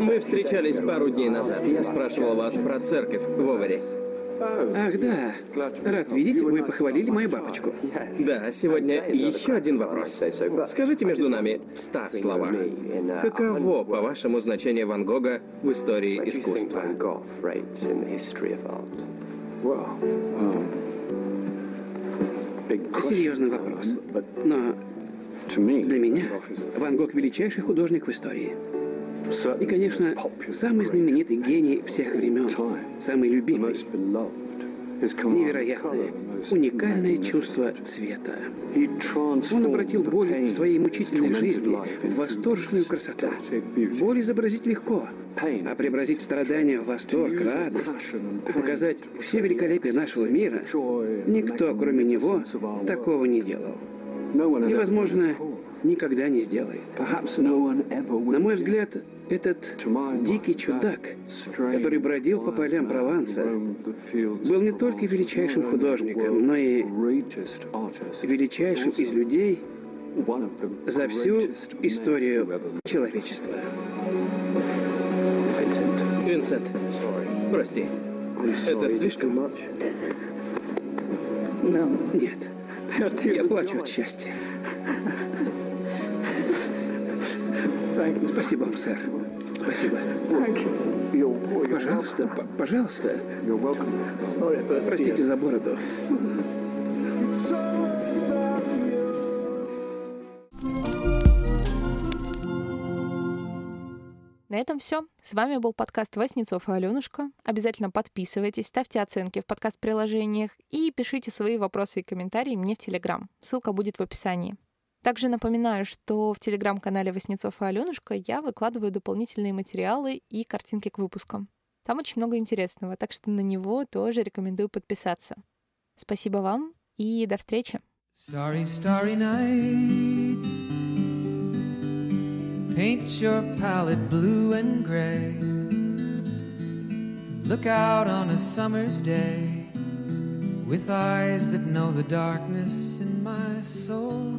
мы встречались пару дней назад. Я спрашивал вас про церковь в Овере. Ах, да. Рад видеть, вы похвалили мою бабочку. Да, сегодня еще один вопрос. Скажите между нами в ста словах. Каково, по-вашему, значение Ван Гога в истории искусства? Серьезный вопрос. Но для меня Ван Гог величайший художник в истории. И, конечно, самый знаменитый гений всех времен, самый любимый, невероятное, уникальное чувство цвета. Он обратил боль в своей мучительной жизни в восторженную красоту. Боль изобразить легко, а преобразить страдания в восторг, радость показать все великолепие нашего мира, никто, кроме него, такого не делал. И, возможно, никогда не сделает. На мой взгляд, этот дикий чудак, который бродил по полям Прованса, был не только величайшим художником, но и величайшим из людей за всю историю человечества. Винсент, прости. Это слишком? Нет. Я плачу от счастья. Спасибо вам, сэр. Спасибо. Пожалуйста, пожалуйста. Простите за бороду. На этом все. С вами был подкаст Васнецов и Аленушка. Обязательно подписывайтесь, ставьте оценки в подкаст-приложениях и пишите свои вопросы и комментарии мне в Телеграм. Ссылка будет в описании. Также напоминаю, что в телеграм-канале Васнецов и Аленушка я выкладываю дополнительные материалы и картинки к выпускам. Там очень много интересного, так что на него тоже рекомендую подписаться. Спасибо вам и до встречи. Starry, starry night. Paint your palette blue and gray. Look out on a summer's day with eyes that know the darkness in my soul.